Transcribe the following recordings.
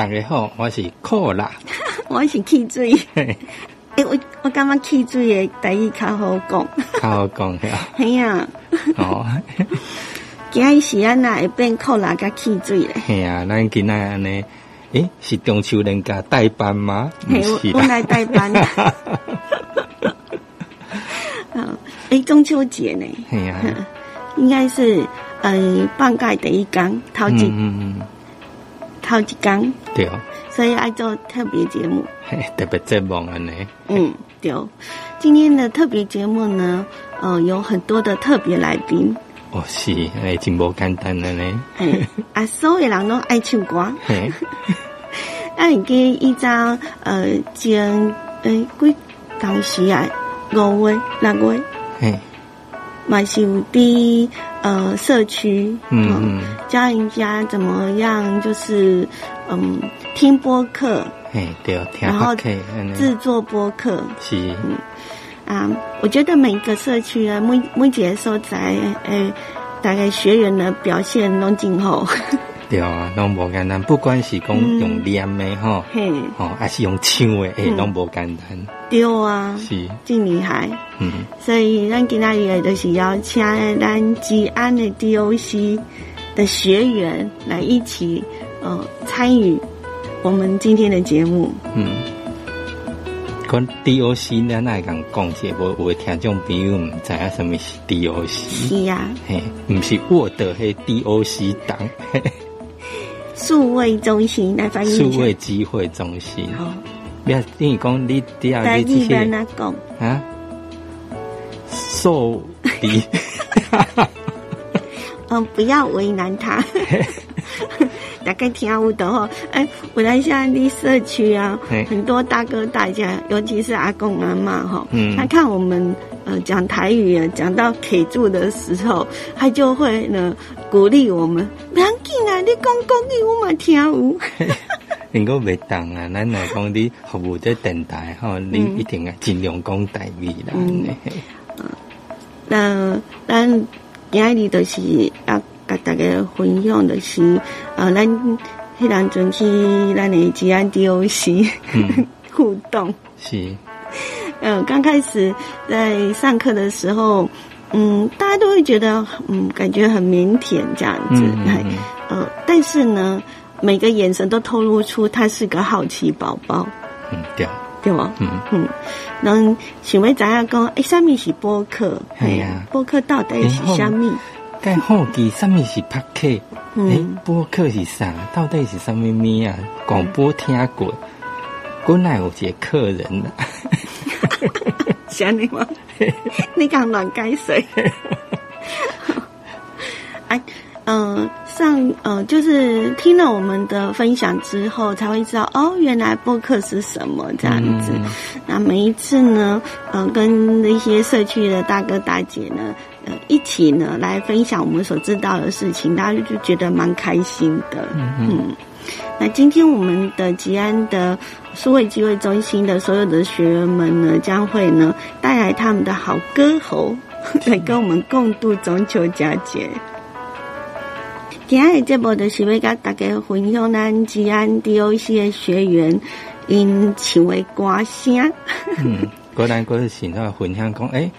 大家好，我是酷啦，我是汽水。嘿诶、我我感觉汽水的台语较好讲。较好讲呀。嘿呀，哦，今日是安那会变扣啦甲汽水咧？嘿啊，咱今仔安尼，诶，是中秋人家代班吗？是我我来代班。嗯，诶、中秋节呢，嘿啊，应该是呃放假第一天，头嗯一嗯嗯，头一天，对，所以爱做特别节目。嘿，特别节目安尼，嗯，对。今天的特别节目呢，呃，有很多的特别来宾。哦是，诶，真无简单安尼，哎，啊，所有人都爱唱歌。嘿，那你记一张呃前诶几当时啊五月六月，嘿，嘛是有伫呃社区，嗯嗯，教人家怎么样，就是嗯听播客，哎，对，听然后制作播客。是，啊。我觉得每个社区啊，每每一个所在诶，大概学员的表现拢真好，对啊，拢无简单，不管是讲嗯。用念的吼，嘿，哦，还是用唱的，诶，嗯。拢无简单，对啊，是，真厉害。嗯，所以咱今仔日就是邀请咱吉安的 DOC 的学员来一起呃参与我们今天的节目。嗯。讲 DOC 咱爱讲讲些，无有的听众朋友毋知影什么是 DOC，是呀、嘿，毋是 Word 迄 DOC 档，嘿数位中心来翻译数。位机会中心。好，不要等于讲你底下来你这日本些那讲，啊，受敌，嗯，不要为难他。大概听有的吼，哎，我来现在的社区啊嘿，很多大哥大姐，尤其是阿公阿妈哈，嗯。他看我们呃讲台语啊，讲到 K 住的时候，他就会呢鼓励我们，不要紧啊，你讲国语我嘛听有。能够袂当啊，咱来讲你服务在电台吼，你一定要尽量讲台语啦。嗯 那咱今日就是要甲大家分享的是，呃，咱迄当阵去咱的吉安 DOC 嗯 互动。是，呃，刚开始在上课的时候，嗯，大家都会觉得，嗯，感觉很腼腆这样子，嗯嗯嗯呃，但是呢，每个眼神都透露出他是个好奇宝宝，嗯对，对吗？嗯嗯，能想要知影讲，诶，什么是播客？哎呀播客到底是什么？该好奇什么是拍客？诶、嗯播客是啥？到底是什么咪啊？广播听过，本来有一个客人啦，是安尼吗？你敢乱改水？哎，呃，上呃，就是听了我们的分享之后，才会知道哦，原来播客是什么这样子。嗯那每一次呢，呃，跟那些社区的大哥大姐呢，呃，一起呢来分享我们所知道的事情，大家就觉得蛮开心的。嗯嗯嗯，那今天我们的吉安的数位机会中心的所有的学员们呢，将会呢带来他们的好歌喉，来跟我们共度中秋佳节。今日的节目就是要甲大家分享咱吉安 DOC 的学员因唱的歌声。嗯，果然果是现在分享讲，诶、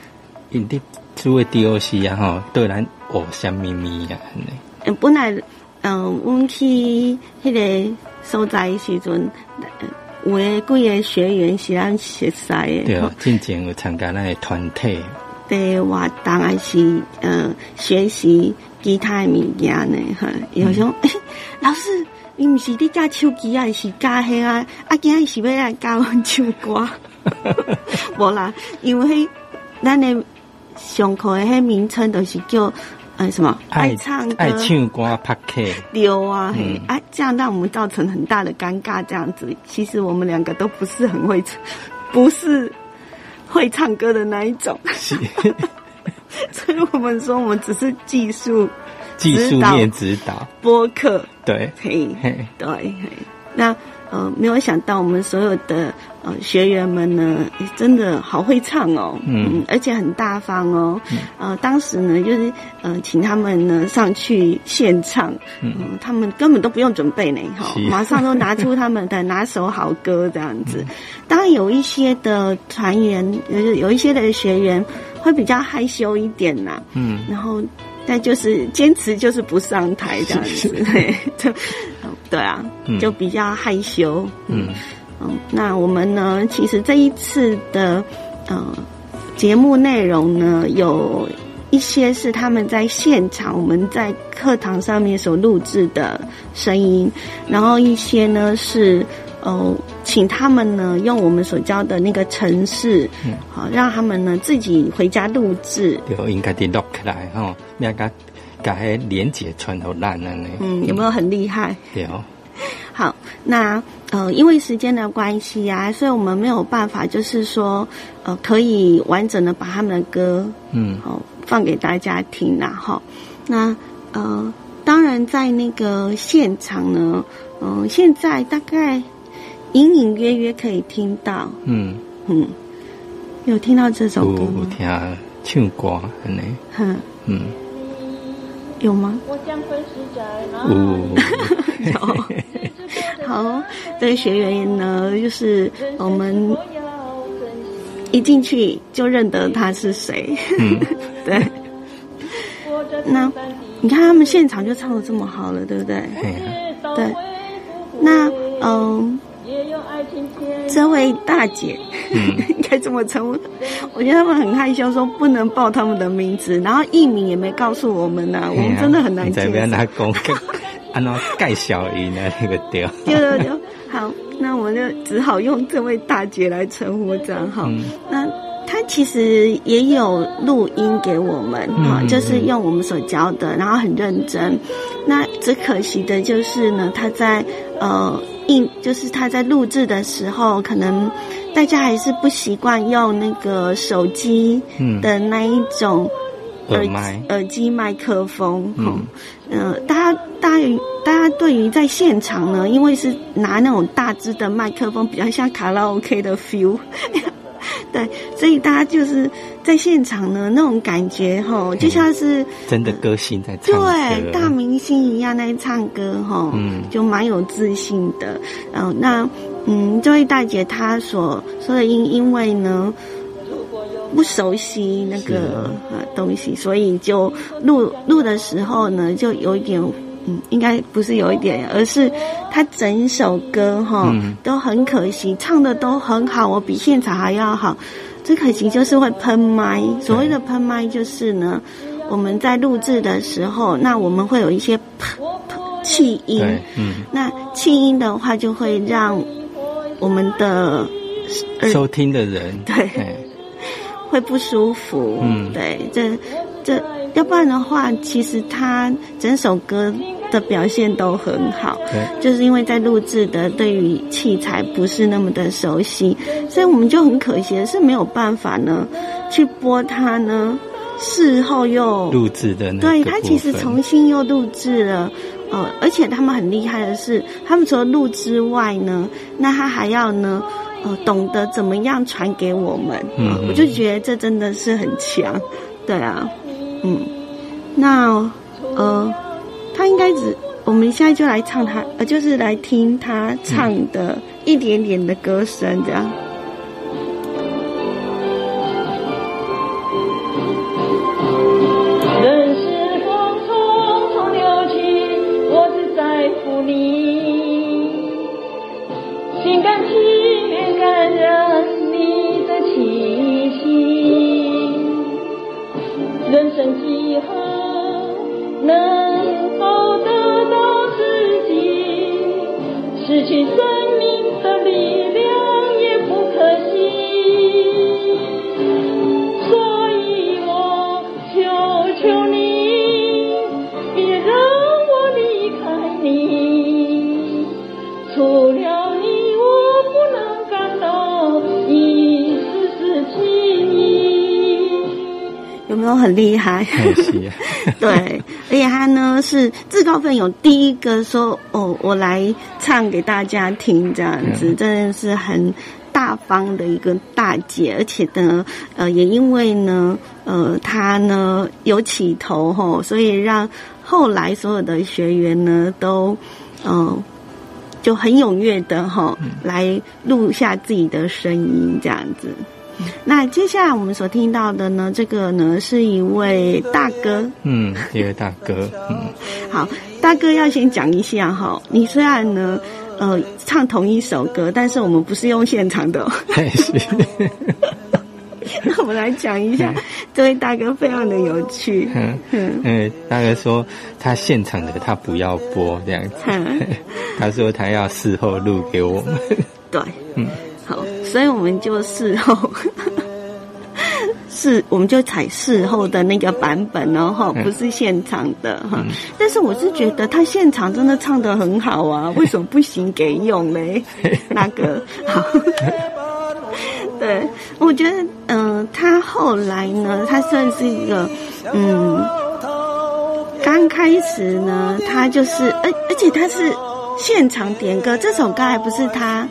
因伫做的 DOC 啊吼，对咱学什么物啊？本来，嗯，阮去迄个所在的时阵，呃有诶几个学员是咱熟悉诶，对，进前有参加咱诶团体，对活动还是呃学习其他诶物件呢？哈，有时候、诶 老师，你毋是伫教手机啊，是教迄啊？啊，今日是要来教阮唱歌？无啦，因为迄咱诶上课诶迄名称都是叫呃什么爱唱歌。爱唱歌拍客，丢啊，嘿嗯啊，这样让我们造成很大的尴尬。这样子，其实我们两个都不是很会唱，不是会唱歌的那一种，所以我们说我们只是技术技术面指导，播客，对，嘿，嘿，对，嘿，那呃，没有想到我们所有的呃学员们呢，真的好会唱哦，嗯，而且很大方哦，呃，当时呢，就是呃，请他们呢上去现唱，嗯，他们根本都不用准备呢，哈，马上都拿出他们的拿手好歌这样子。当然有一些的团员，有有一些的学员会比较害羞一点呐，嗯，然后。但就是坚持，就是不上台这样子，就对啊，就比较害羞。嗯嗯，那我们呢？其实这一次的呃节目内容呢，有一些是他们在现场我们在课堂上面所录制的声音，然后一些呢是。哦，请他们呢用我们所教的那个程式，好让他们呢自己回家录制。对，应该得录起来哈，那个把那连接传到烂了呢。嗯，有没有很厉害？有。好，那呃，因为时间的关系啊，所以我们没有办法，就是说呃，可以完整的把他们的歌，嗯，好放给大家听啦。哈，那呃，当然在那个现场呢，嗯，现在大概。隐隐约约可以听到，嗯。嗯，有听到这首歌吗？听唱歌，安尼，哼，嗯，有吗？我将会是在有，好，这个学员呢，就是我们一进去就认得他是谁，对。那你看他们现场就唱的这么好了，对不对？对，那嗯。这位大姐，应该怎么称呼。我觉得他们很害羞，说不能报他们的名字，然后艺名也没告诉我们呢。我们真的很难接。在拿公按照盖小姨的那个调。对对对，好，那我们就只好用这位大姐来称呼这样好。那他其实也有录音给我们哈，就是用我们所教的，然后很认真。那只可惜的就是呢，他在呃。就是他在录制的时候，可能大家还是不习惯用那个手机的那一种耳麦耳机麦克风。嗯，呃，大家大家大家对于在现场呢，因为是拿那种大支的麦克风，比较像卡拉 OK 的 feel。对，所以大家就是在现场呢，那种感觉哈，就像是真的歌星在唱对，大明星一样在唱歌哈，嗯，就蛮有自信的。然后那嗯，这位大姐她所说的因因为呢不熟悉那个呃东西，所以就录录的时候呢，就有一点。嗯，应该不是有一点，而是他整首歌哈都很可惜，唱的都很好，我比现场还要好。最可惜就是会喷麦，所谓的喷麦就是呢，我们在录制的时候，那我们会有一些喷气音，嗯，那气音的话就会让我们的收听的人对会不舒服，嗯，对，这这。要不然的话，其实他整首歌的表现都很好，就是因为在录制的对于器材不是那么的熟悉，所以我们就很可惜的是没有办法呢去播他呢。事后又录制的，对他其实重新又录制了，呃，而且他们很厉害的是，他们除了录之外呢，那他还要呢，呃，懂得怎么样传给我们，嗯，我就觉得这真的是很强，对啊。嗯，那呃，他应该只，我们现在就来唱他，呃，就是来听他唱的一点点的歌声，这样。对，而且他呢是自告奋勇，第一个说哦，我来唱给大家听，这样子真的是很大方的一个大姐，而且呢，呃，也因为呢，呃，她呢有起头吼，所以让后来所有的学员呢都，嗯、就很踊跃的哈来录下自己的声音，这样子。那接下来我们所听到的呢，这个呢是一位大哥，嗯，一位大哥，嗯，好，大哥要先讲一下哈，你虽然呢，呃，唱同一首歌，但是我们不是用现场的、那我们来讲一下，这位大哥非常的有趣。嗯。嗯。嗯，大哥说他现场的他不要播这样子，嗯，他说他要事后录给我们，对，嗯，好，所以我们就事后。事我们就采事后的那个版本哦，哈，嗯不是现场的哈。但是我是觉得他现场真的唱得很好啊，为什么不行给用嘞？那个好，对，我觉得嗯、呃他后来呢，他算是一个嗯，刚开始呢，他就是而而且他是现场点歌，这首歌还不是他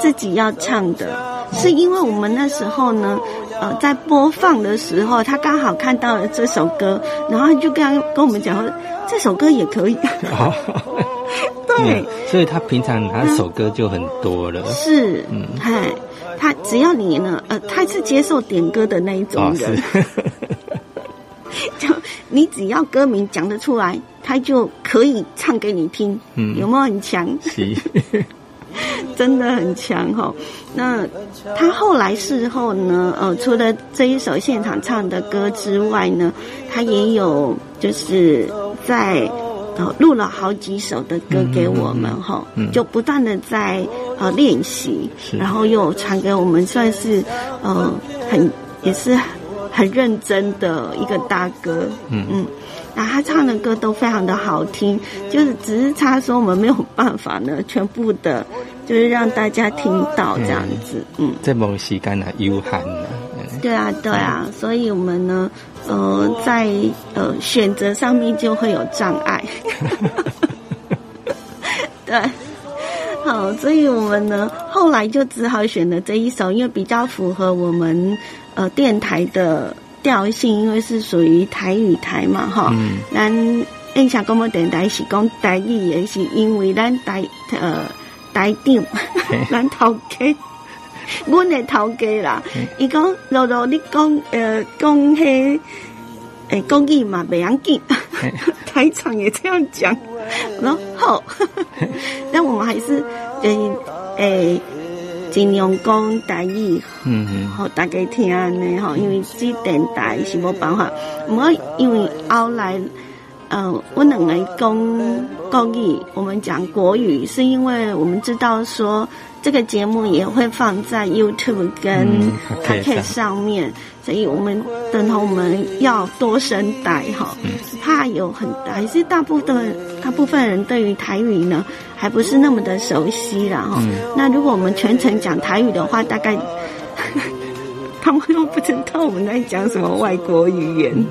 自己要唱的，是因为我们那时候呢，呃，在播放的时候，他刚好看到了这首歌，然后他就跟他跟我们讲说，这首歌也可以。好，对。嗯，所以他平常他首歌就很多了，是，嗯。嗨，他只要你呢，呃，他是接受点歌的那一种哦人，是，就你只要歌名讲得出来，他就可以唱给你听，嗯。有没有很强？是，真的很强哈。那他后来事后呢，呃，除了这一首现场唱的歌之外呢，他也有就是在呃录了好几首的歌给我们哈，嗯就不断的在呃练习，然后又传给我们，算是呃很也是很认真的一个大哥，嗯嗯。那他唱的歌都非常的好听，就是只是他说我们没有办法呢，全部的，就是让大家听到这样子，嗯，这无时间啊，有限啊，嗯对啊，对啊，所以我们呢，呃，在呃选择上面就会有障碍，对，好，所以我们呢后来就只好选了这一首，因为比较符合我们呃电台的调性，因为是属于台语台嘛，哈，嗯。咱印象广播电台是讲台语也，是因为咱台呃台长，咱头家，阮的头家啦，伊讲露露你讲呃讲迄诶讲语嘛袂要紧，台长也这样讲，然后好，但 我们还是诶诶尽量讲台语。嗯嗯，好，大家听呢吼，因为这电台是无办法，毋过因为后来，呃，我能来公公益，我们讲国语，是因为我们知道说这个节目也会放在 YouTube 跟嗯 p o c a OK，上面，所以我们等同我们要多声带哈，怕有很还是大部分大部分人对于台语呢还不是那么的熟悉啦哈。嗯那如果我们全程讲台语的话，大概 他们都不知道我们在讲什么外国语言。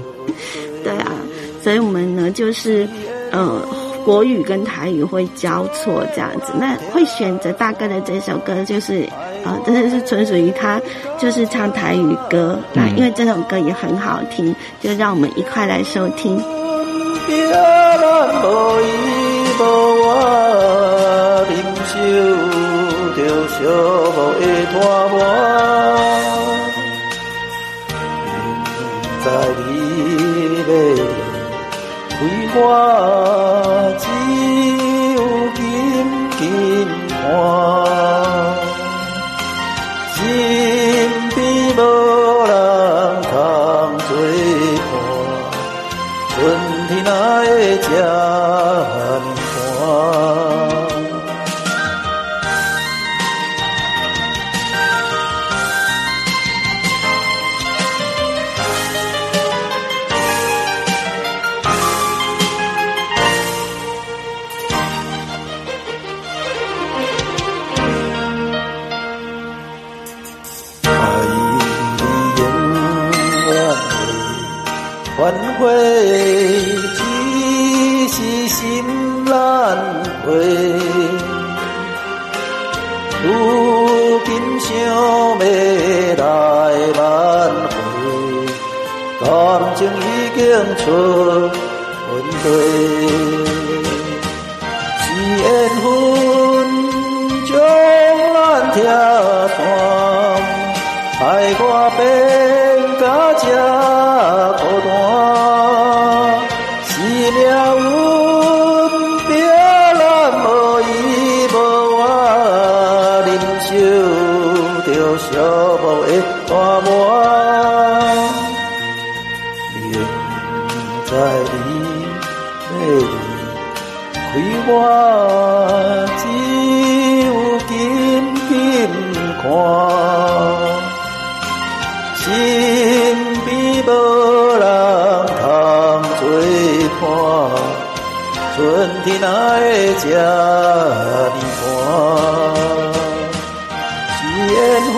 对啊，所以我们呢就是呃国语跟台语会交错这样子。那会选择大哥的这首歌，就是呃真的是纯属于他就是唱台语歌。那因为这首歌也很好听，就让我们一块来收听。别咱无伊无我，忍受着寂寞的拖磨。明知你要为我，只有紧紧看。身边无人通做伴。春天哪会这情已经出问题。是缘分将咱拆散，害我变到这孤单。是命运逼咱无依无我，忍受着寂寞的折磨。在你要离开我，只有紧紧看。身边无人通作伴，春天哪会这呢寒？是缘分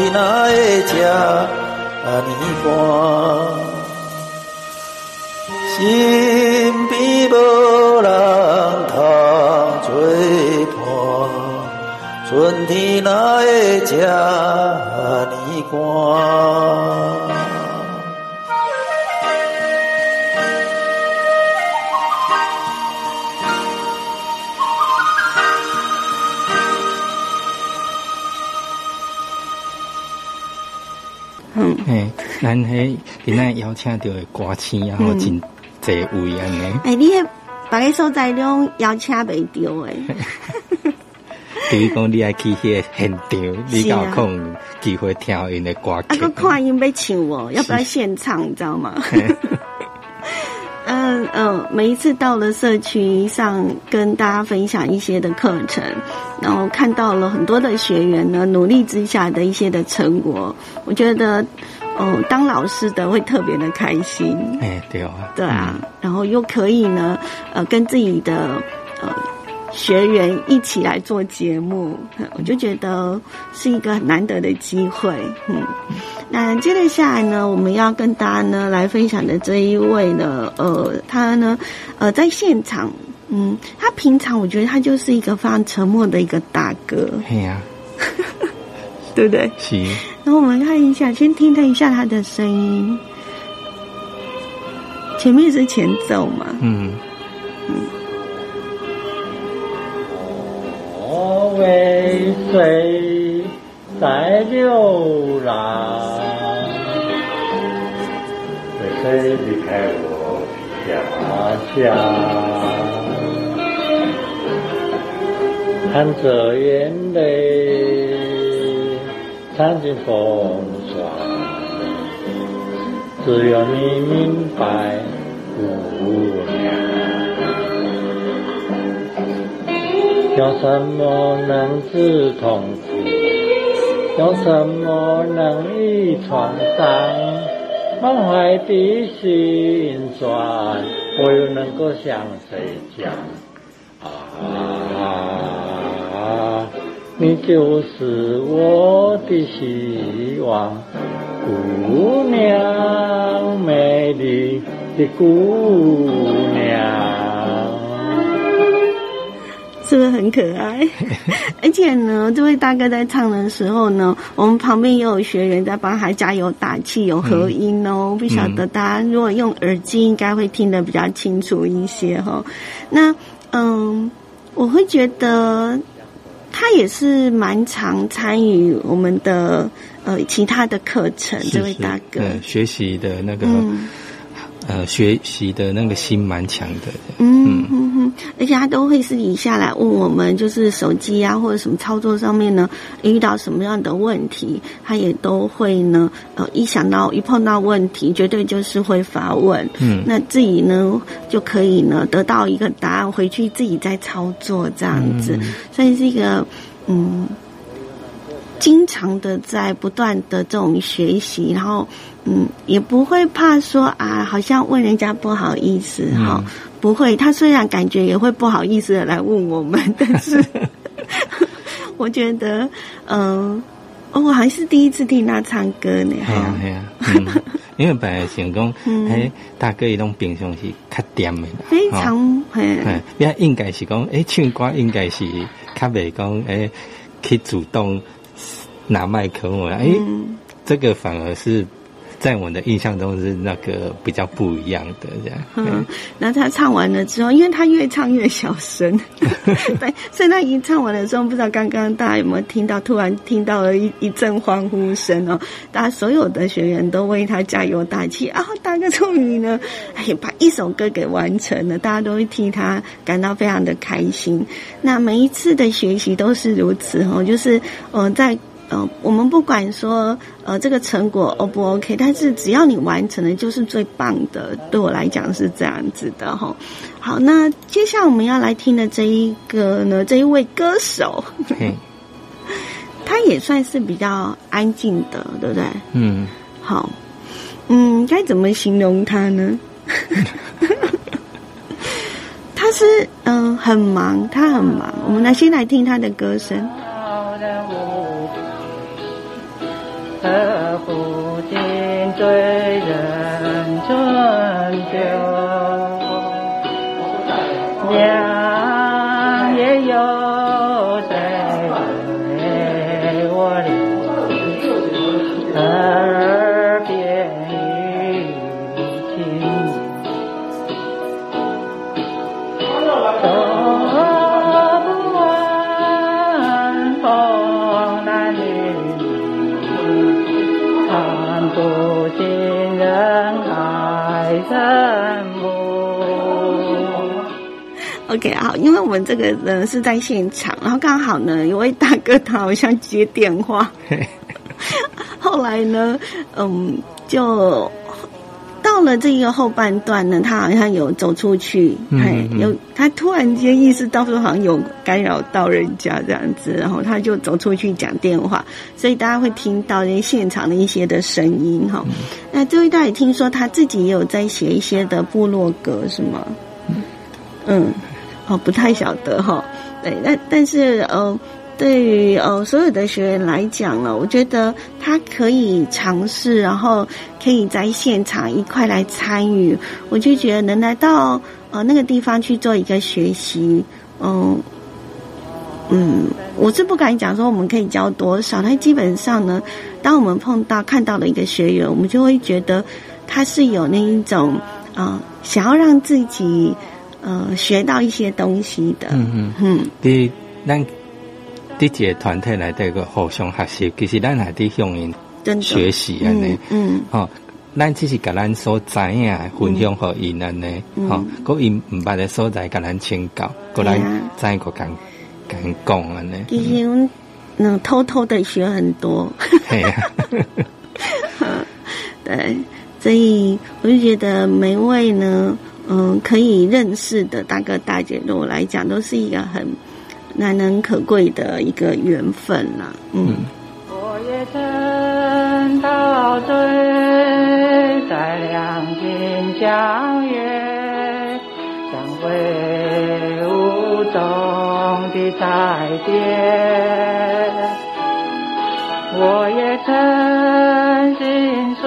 天哪会这呢寒？身边无人通作伴，春天哪会这呢寒？咱迄今仔邀请到的歌星然后真侪位安尼。哎，你迄别个所在拢邀请袂到诶。比如讲，你爱去迄个现场，你有可能机会听因的歌啊，曲个。看因要唱我，要不要现场？你知道吗？嗯嗯，每一次到了社区上跟大家分享一些的课程，然后看到了很多的学员呢努力之下的一些的成果，我觉得，哦，当老师的会特别的开心。哎，对啊，对啊，然后又可以呢，呃，跟自己的呃学员一起来做节目，呃我就觉得是一个很难得的机会。嗯，那接着下来呢，我们要跟大家呢来分享的这一位呢，呃，他呢，呃，在现场，嗯，他平常我觉得他就是一个非常沉默的一个大哥，嗯，嘿啊，对不对？行，然后我们看一下，先听他一下他的声音，前面是前奏嘛，嗯，我为谁在流浪？为谁离开我家乡？含着眼泪，尝尽风霜，只有你明白，姑娘。有什么能治痛苦？用什么能医创伤？满怀的心酸，我又能够向谁讲？就是我的希望，姑娘，美丽的姑娘。是不是很可爱？而且呢，这位大哥在唱的时候呢，我们旁边也有学员在帮他加油打气，有合音哦。不晓得大家如果用耳机，应该会听得比较清楚一些哈、那嗯，我会觉得他也是蛮常参与我们的呃其他的课程，这位大哥。嗯学习的那个嗯呃学习的那个心蛮强的。嗯嗯嗯，而且他都会私底下来问我们，就是手机啊或者什么操作上面呢，遇到什么样的问题，他也都会呢，呃，一想到一碰到问题，绝对就是会发问。嗯那自己呢就可以呢得到一个答案，回去自己再操作这样子，所以是一个嗯。经常的在不断的这种学习，然后嗯，也不会怕说啊，好像问人家不好意思哈、不会。他虽然感觉也会不好意思的来问我们，但是 我觉得，嗯、哦我还是第一次听他唱歌呢，系啊系啊，嗯，因为本来想讲，嗯。诶，大哥伊拢平常是较掂的，非常嘿，哎，也应该是讲，哎，唱歌应该是较袂讲，哎，去主动拿麦克风，诶，嗯。这个反而是在我的印象中是那个比较不一样的这样。嗯，那他唱完了之后，因为他越唱越小声，对，所以他一唱完了之后，不知道刚刚大家有没有听到，突然听到了一一阵欢呼声哦，大家所有的学员都为他加油打气啊！大哥终于呢，哎，把一首歌给完成了，大家都会替他感到非常的开心。那每一次的学习都是如此哦，就是呃在。呃，我们不管说呃这个成果 O 不 OK，但是只要你完成了，就是最棒的。对我来讲是这样子的哈。好，那接下来我们要来听的这一个呢，这一位歌手，嘿，他也算是比较安静的，对不对？嗯，好，嗯，该怎么形容他呢？他是嗯、呃很忙，他很忙。我们来先来听他的歌声。何不尽追好，因为我们这个呢是在现场，然后刚好呢有位大哥他好像接电话，后来呢，嗯，就到了这个后半段呢，他好像有走出去，嗯有他突然间意识到说好像有干扰到人家这样子，然后他就走出去讲电话，所以大家会听到那现场的一些的声音哈。那这位大爷听说他自己也有在写一些的部落格是吗？嗯，哦，不太晓得哈。对，那但是呃，对于呃所有的学员来讲呢，我觉得他可以尝试，然后可以在现场一块来参与，我就觉得能来到呃那个地方去做一个学习，嗯。嗯，我是不敢讲说我们可以教多少，但基本上呢，当我们碰到看到了一个学员，我们就会觉得他是有那一种啊、想要让自己呃学到一些东西的。嗯嗯，嗯。对咱伫一个团体内底个互相学习，其实咱还伫向因学习安尼。嗯。嗯。吼，咱只是甲咱所知影分享互因安尼，嗯。吼，佮因毋捌的所在甲咱请教，佮咱对啊知个共共讲安尼，其实我们嗯偷偷的学很多，对，所以我就觉得每位呢，嗯，可以认识的大哥大姐，对我来讲都是一个很难能可贵的一个缘分啦。嗯，我也曾陶醉在两情相悦、相会无中的彩蝶。我也曾心碎，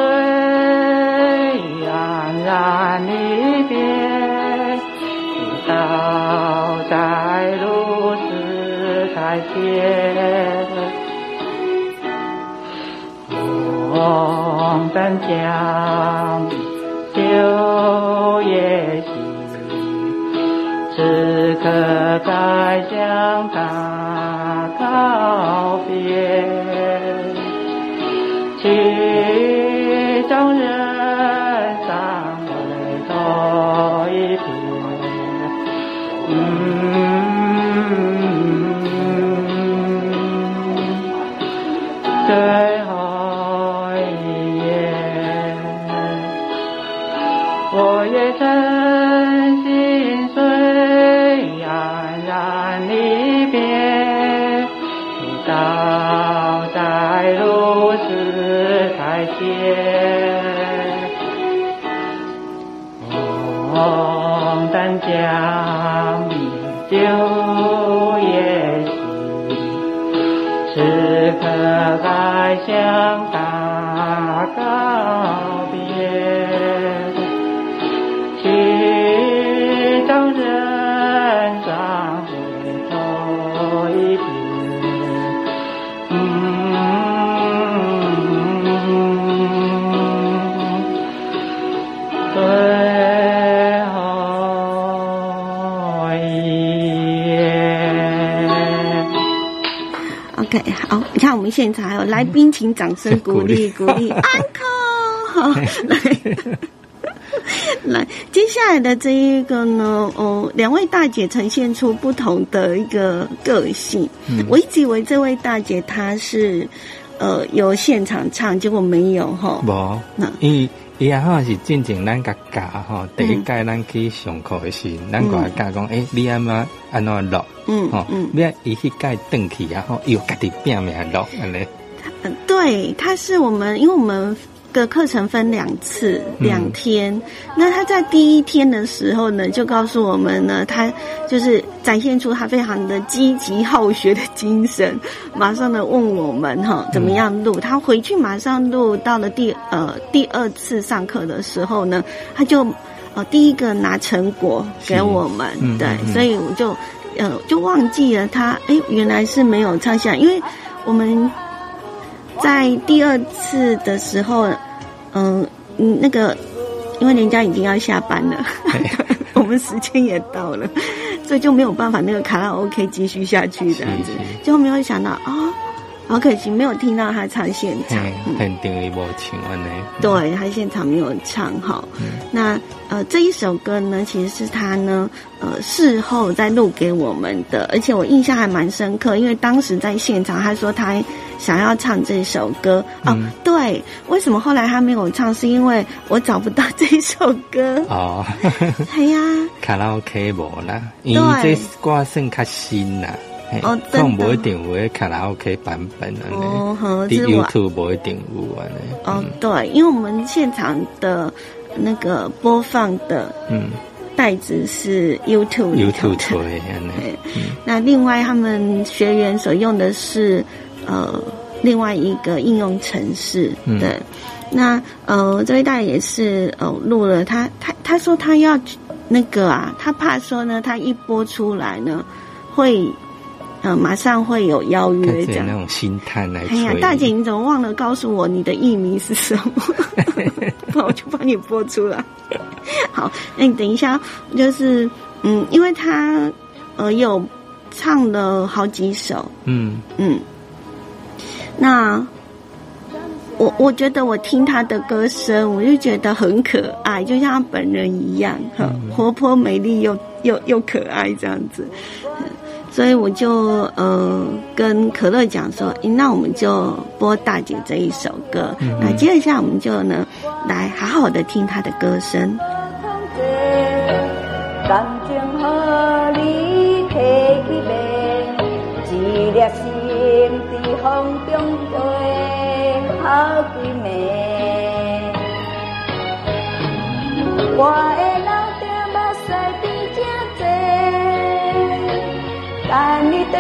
黯然离天。红灯将秋夜夕，此刻该向他最后一夜，我也曾心碎，黯然离别，你倒在如斯台前。红灯将你就想好，你看我们现场还有来宾，请掌声鼓励 鼓励，uncle，好，来。来，接下来的这一个呢，哦，两位大姐呈现出不同的一个个性。嗯我一直以为这位大姐她是呃有现场唱，结果没有哈。无那，因为伊啊好像是进前咱甲教吼，第一届咱去上课的时候，咱甲教讲，诶，你安怎安怎录？吼嗯嗯，，要伊迄届转去啊，吼，伊有家己拼命落安尼。嗯对，他是我们，因为我们。的课程分两次，嗯两天。那他在第一天的时候呢，就告诉我们呢，他就是展现出他非常的积极好学的精神，马上的问我们哈怎么样录。他回去马上录，到了第呃第二次上课的时候呢，他就呃第一个拿成果给我们，对，所以我就呃就忘记了他，哎，原来是没有唱下，因为我们。在第二次的时候，嗯、嗯，那个，因为人家已经要下班了，我们时间也到了，所以就没有办法那个卡拉 OK 继续下去这样子是是，结果没有想到啊、好可惜没有听到他唱现场，肯定伊无唱安呢。对他现场没有唱好。嗯那呃这一首歌呢，其实是他呢呃事后再录给我们的，而且我印象还蛮深刻，因为当时在现场他说他想要唱这首歌哦，嗯对，为什么后来他没有唱？是因为我找不到这首歌。哦，哎呀，卡拉 OK 无啦，因为这歌算较新啦。哦可能真的无一定有迄卡拉 OK 版本安尼。哦，呵，YouTube 无一定有安尼。哦，对，因为我们现场的那个播放的嗯袋子是 YouTube 里头，YouTube 的 那另外他们学员所用的是呃另外一个应用程式，嗯对。那呃这位大爷也是呃录了他他他说他要那个啊，他怕说呢，他一播出来呢会呃马上会有邀约这样那。种心态来哎呀，吹。大姐，你怎么忘了告诉我你的艺名是什么？不然我就帮你播出来。好，那你等一下，就是嗯，因为他呃有唱了好几首，嗯嗯，那我我觉得我听他的歌声，我就觉得很可爱，就像他本人一样，哈、活泼美丽又又又可爱这样子。嗯所以我就呃跟可乐讲说，诶那我们就播大姐这一首歌。那接下来我们就呢来好好的听她的歌声。感情和你提起卖，一粒心伫风中飞好几暝。我的老爹目屎比正多，等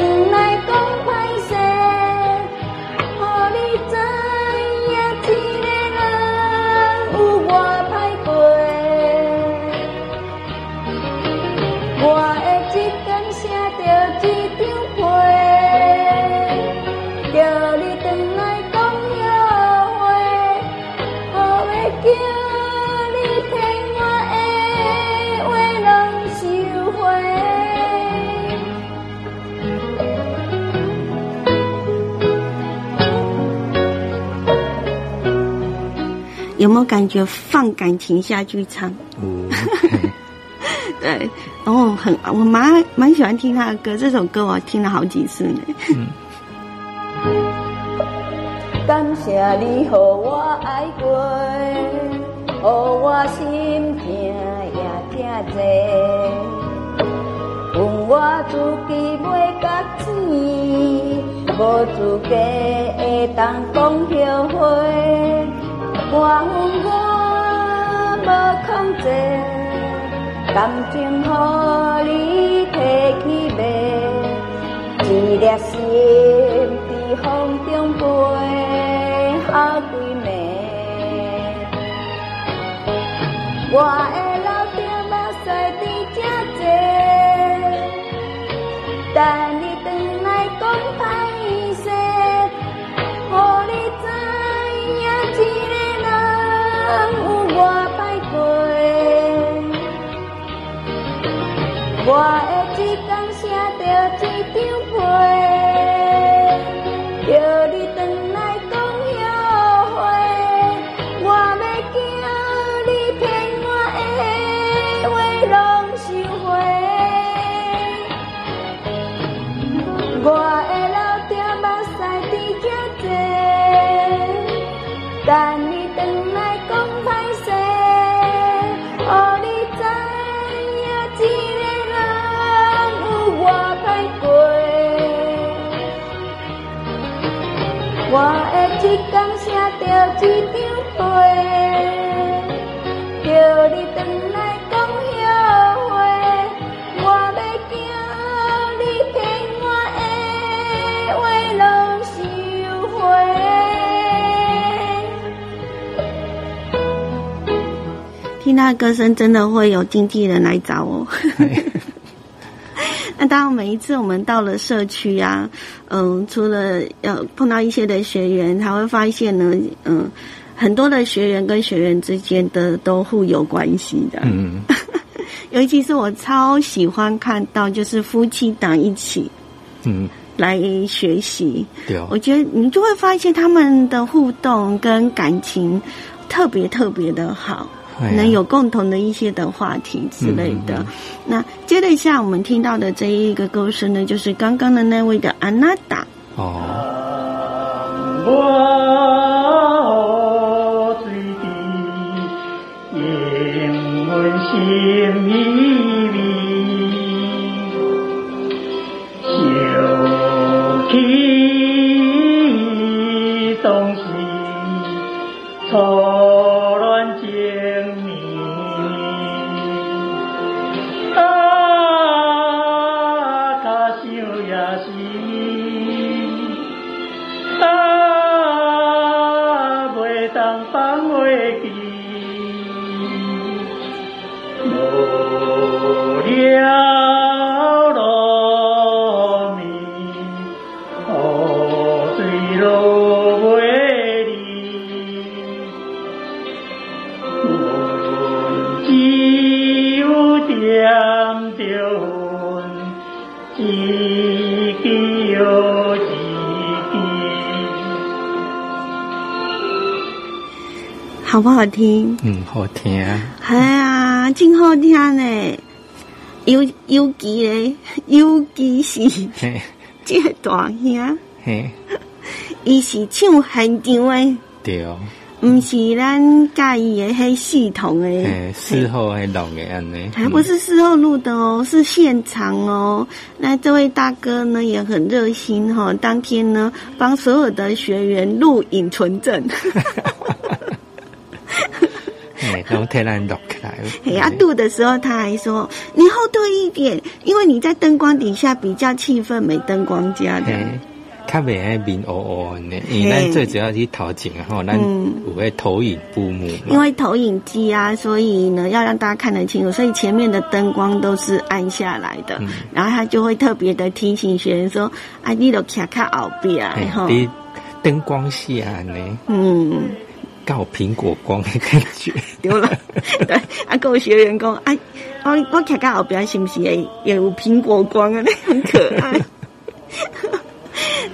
有没有感觉放感情下去唱？有。对，哦，很我蛮蛮喜欢听他的歌，这首歌我听了好几次呢。感谢你，予我爱过，予我心痛也这多。问我自己袂甲钱，无资格会当讲后悔。我恨我无控制，感情予你提去卖，一粒心在风中飞，好几暝。我的老爹目屎滴正多，我的一天写着一张歌声，真的会有经纪人来找我。那当然，每一次我们到了社区啊，嗯，除了要碰到一些的学员，他会发现呢，嗯，很多的学员跟学员之间的都互有关系的。嗯，尤其是我超喜欢看到，就是夫妻档一起嗯，来学习，对哦我，觉得你就会发现他们的互动跟感情特别特别的好。能有共同的一些的话题之类的。嗯嗯那接着下我们听到的这一个歌声呢，就是刚刚的那位的安娜达。哦，不好听？嗯，好听啊，哎呀，真好听呢！尤尤其咧，尤其 是嘿，这个大兄，嘿，伊是唱现场诶，对哦，毋是咱介意的迄系统的。嘿，事后还弄的安尼，还不是事后录的哦，是现场哦。那这位大哥呢也很热心哈、哦，当天呢帮所有的学员录影存证。嘿，拢替咱录起来了，哎呀，录的时候他还说：“你后退一点，因为你在灯光底下比较气氛没灯光加的。嘿，较袂爱面乌乌的呢，因为咱最主要是头前吼，咱嗯有迄投影布幕因嘛，为投影机啊，所以呢要让大家看得清楚，所以前面的灯光都是暗下来的。嗯然后他就会特别的提醒学员说：“啊，你都卡卡后边嘿哈。”伫灯光下呢，嗯。有苹果光的感觉，对了，对，啊，跟我学员讲，哎、我我看到后边是不是也也有苹果光啊？那 很可爱，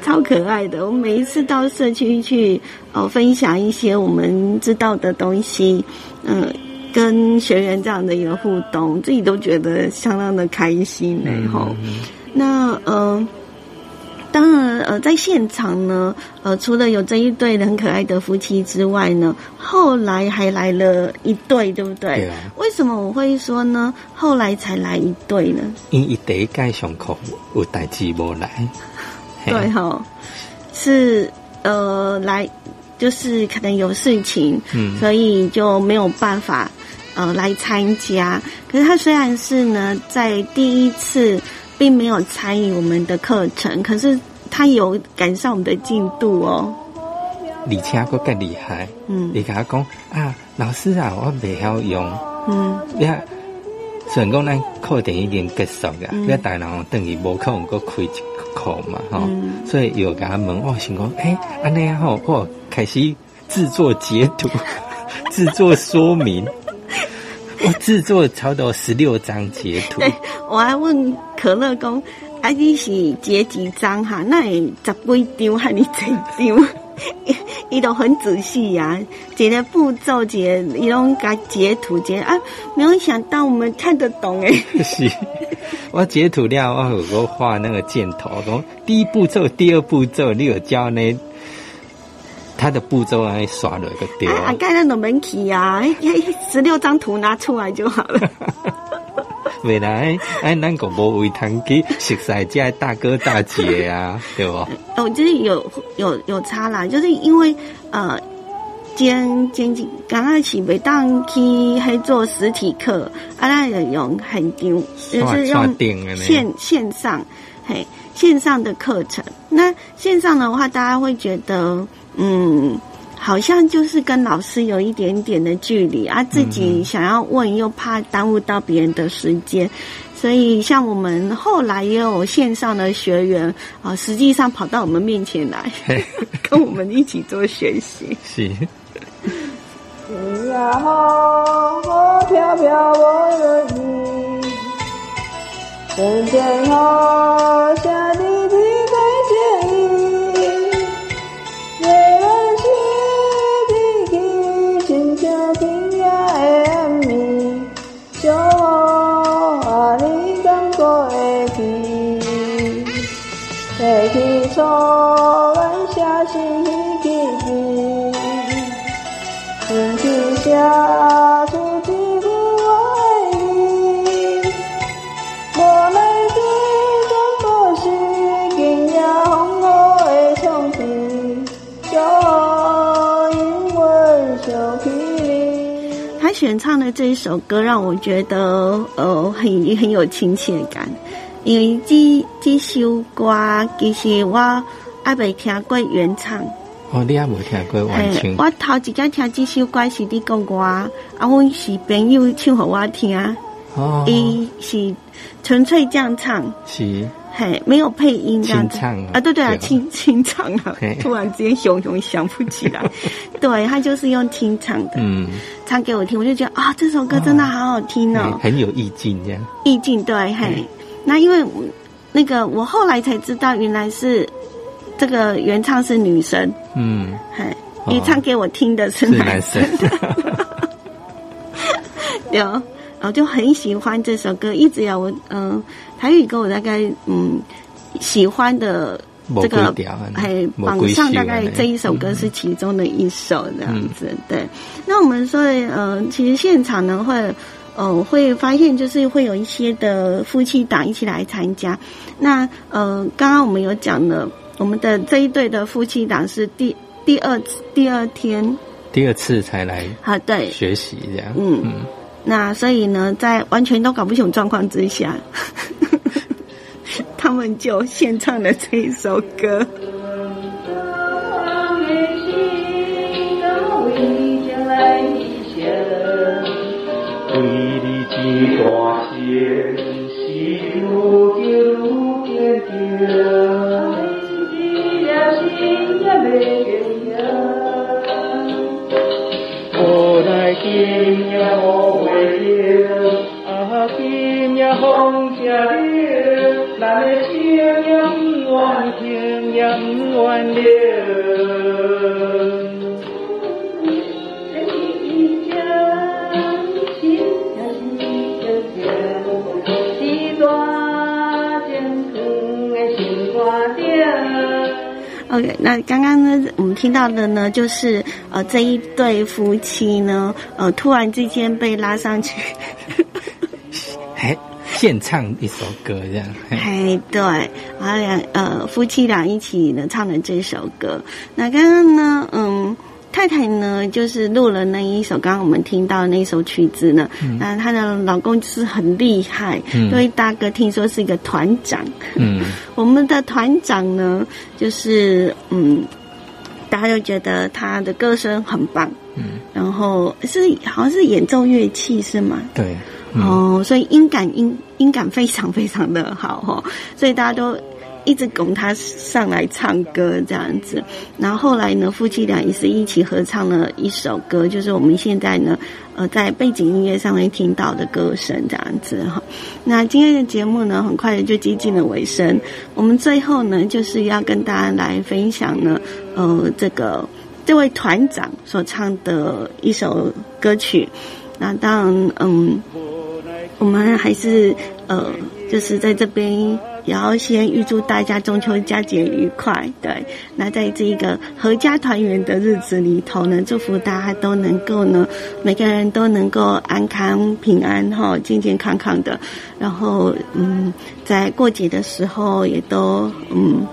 超可爱的。我每一次到社区去哦，分享一些我们知道的东西，嗯、跟学员这样的一个互动，自己都觉得相当的开心呢。吼、那呃。当然，呃，在现场呢，呃，除了有这一对很可爱的夫妻之外呢，后来还来了一对，对不对？对啊为什么我会说呢？后来才来一对呢？因伊第一届上课有代志无来，对哈、是呃来，就是可能有事情，嗯所以就没有办法呃来参加。可是他虽然是呢，在第一次并没有参与我们的课程，可是他有赶上我们的进度哦。而且佫更厉害。嗯你甲我讲啊，老师啊，我袂晓用。嗯你看，虽然讲咱课程已经结束了，嗯要大人等于无可能佫开一个课嘛，吼、嗯所以又甲他问，我想讲，诶、安尼啊吼，我开始制作截图，制作说明。我制作差不多十六张截图，对，我还问可乐公，啊，你是截几张哈？那会十几张还是几张？伊 伊都很仔细呀、一个步骤，一个伊拢甲截图截啊，没有想到我们看得懂诶。是，我截图了，我有个画那个箭头，讲第一步骤、第二步骤，你有教呢？他的步骤来刷了一个丢啊，啊，盖咱都免去啊，十六张图拿出来就好了。未来哎，咱个无为通去熟悉这大哥大姐啊，对不？哦，就是有有有差啦，就是因为呃，兼兼职刚开始袂当去还做实体课，啊，咱就用很丢，就是用线线上，嘿，线上的课程。那线上的话，大家会觉得，嗯。好像就是跟老师有一点点的距离啊，自己想要问又怕耽误到别人的时间，所以像我们后来也有线上的学员啊，实际上跑到我们面前来，跟我们一起做学习。是，天 呀好，我飘飘我愿意，阵阵好，选唱的这一首歌让我觉得呃很很有亲切感，因为这这首歌其实我还未听过原唱。哦，你也无听过完嘿唱，我头一次听这首歌是你讲我，啊，阮是朋友唱给我听，哦，伊、是纯粹这样唱，是，嘿，没有配音这样子。啊啊，对对啊，清清唱啊，突然之间熊熊想不起来，对他就是用清唱的，嗯，唱给我听，我就觉得啊、这首歌真的好好听哦，很有意境这样，意境对，嘿，那因为那个我后来才知道，原来是这个原唱是女生，嗯，嘿，哦。你唱给我听的是男生，有，然后就很喜欢这首歌，一直有我嗯、台语歌我大概嗯喜欢的这个哎榜几首啊上大概这一首歌是其中的一首这样子。嗯对，那我们说呃，其实现场呢会。呃，会发现就是会有一些的夫妻档一起来参加。那呃，刚刚我们有讲了，我们的这一对的夫妻档是第第二第二天第二次才来啊，对，学习这样，嗯嗯，那所以呢，在完全都搞不清楚状况之下，他们就献唱了这一首歌。听到的呢，就是呃这一对夫妻呢，呃突然之间被拉上去，哎，献唱一首歌这样。哎对，然后两呃夫妻俩一起呢唱的这首歌。那刚刚呢，嗯。太太呢，就是录了那一首刚刚我们听到的那一首曲子呢，那她的老公就是很厉害，嗯因为大哥听说是一个团长，嗯 我们的团长呢，就是嗯，大家就觉得他的歌声很棒，嗯，然后是好像是演奏乐器是吗？对，嗯哦，所以音感音音感非常非常的好哈、哦，所以大家都一直拱他上来唱歌这样子。然后后来呢，夫妻俩也是一起合唱了一首歌，就是我们现在呢，呃，在背景音乐上面听到的歌声这样子哈。那今天的节目呢，很快的就接近了尾声。我们最后呢，就是要跟大家来分享呢，呃，这个这位团长所唱的一首歌曲。那当然，嗯，我们还是呃，就是在这边也要先预祝大家中秋佳节愉快。对，那在这一个合家团圆的日子里头呢，祝福大家都能够呢，每个人都能够安康平安哈，健健康康的。然后，嗯，在过节的时候也都嗯。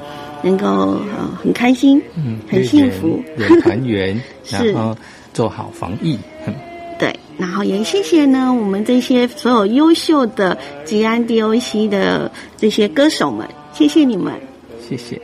能够呃很开心，嗯，很幸福，团圆，是然后做好防疫。嗯 对，然后也谢谢呢，我们这些所有优秀的吉安 DOC 的这些歌手们，谢谢你们。谢谢。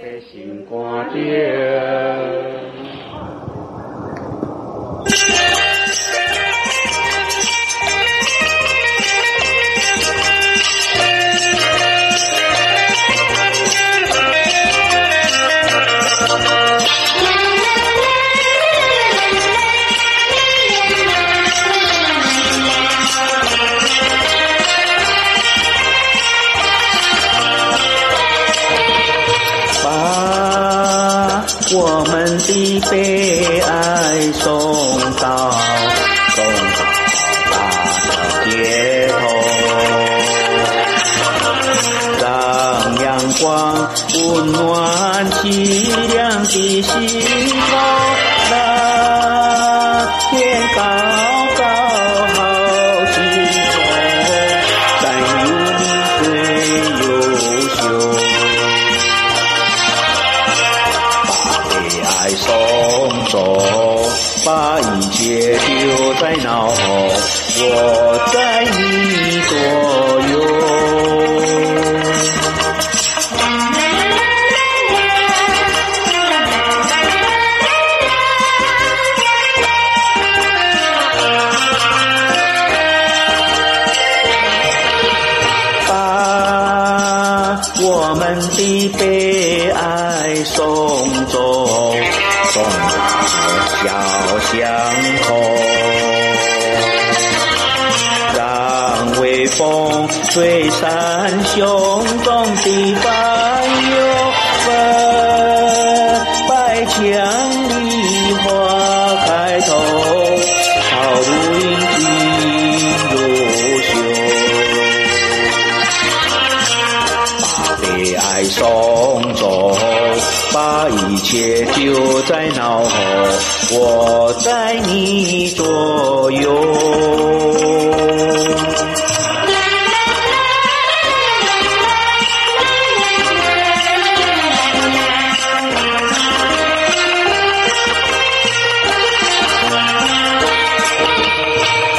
我们的悲哀送到送到大街头，让阳光温暖凄凉的心房，丢在脑后，我送走，把一切丢在脑后，我在你左右。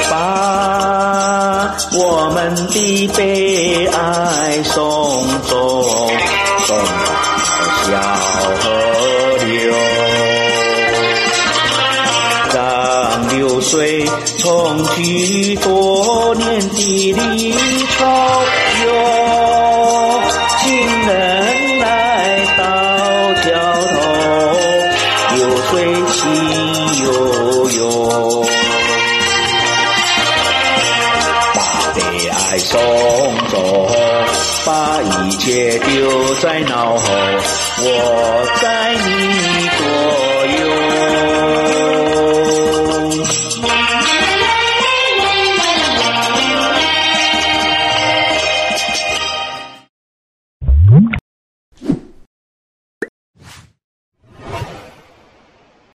把我们的悲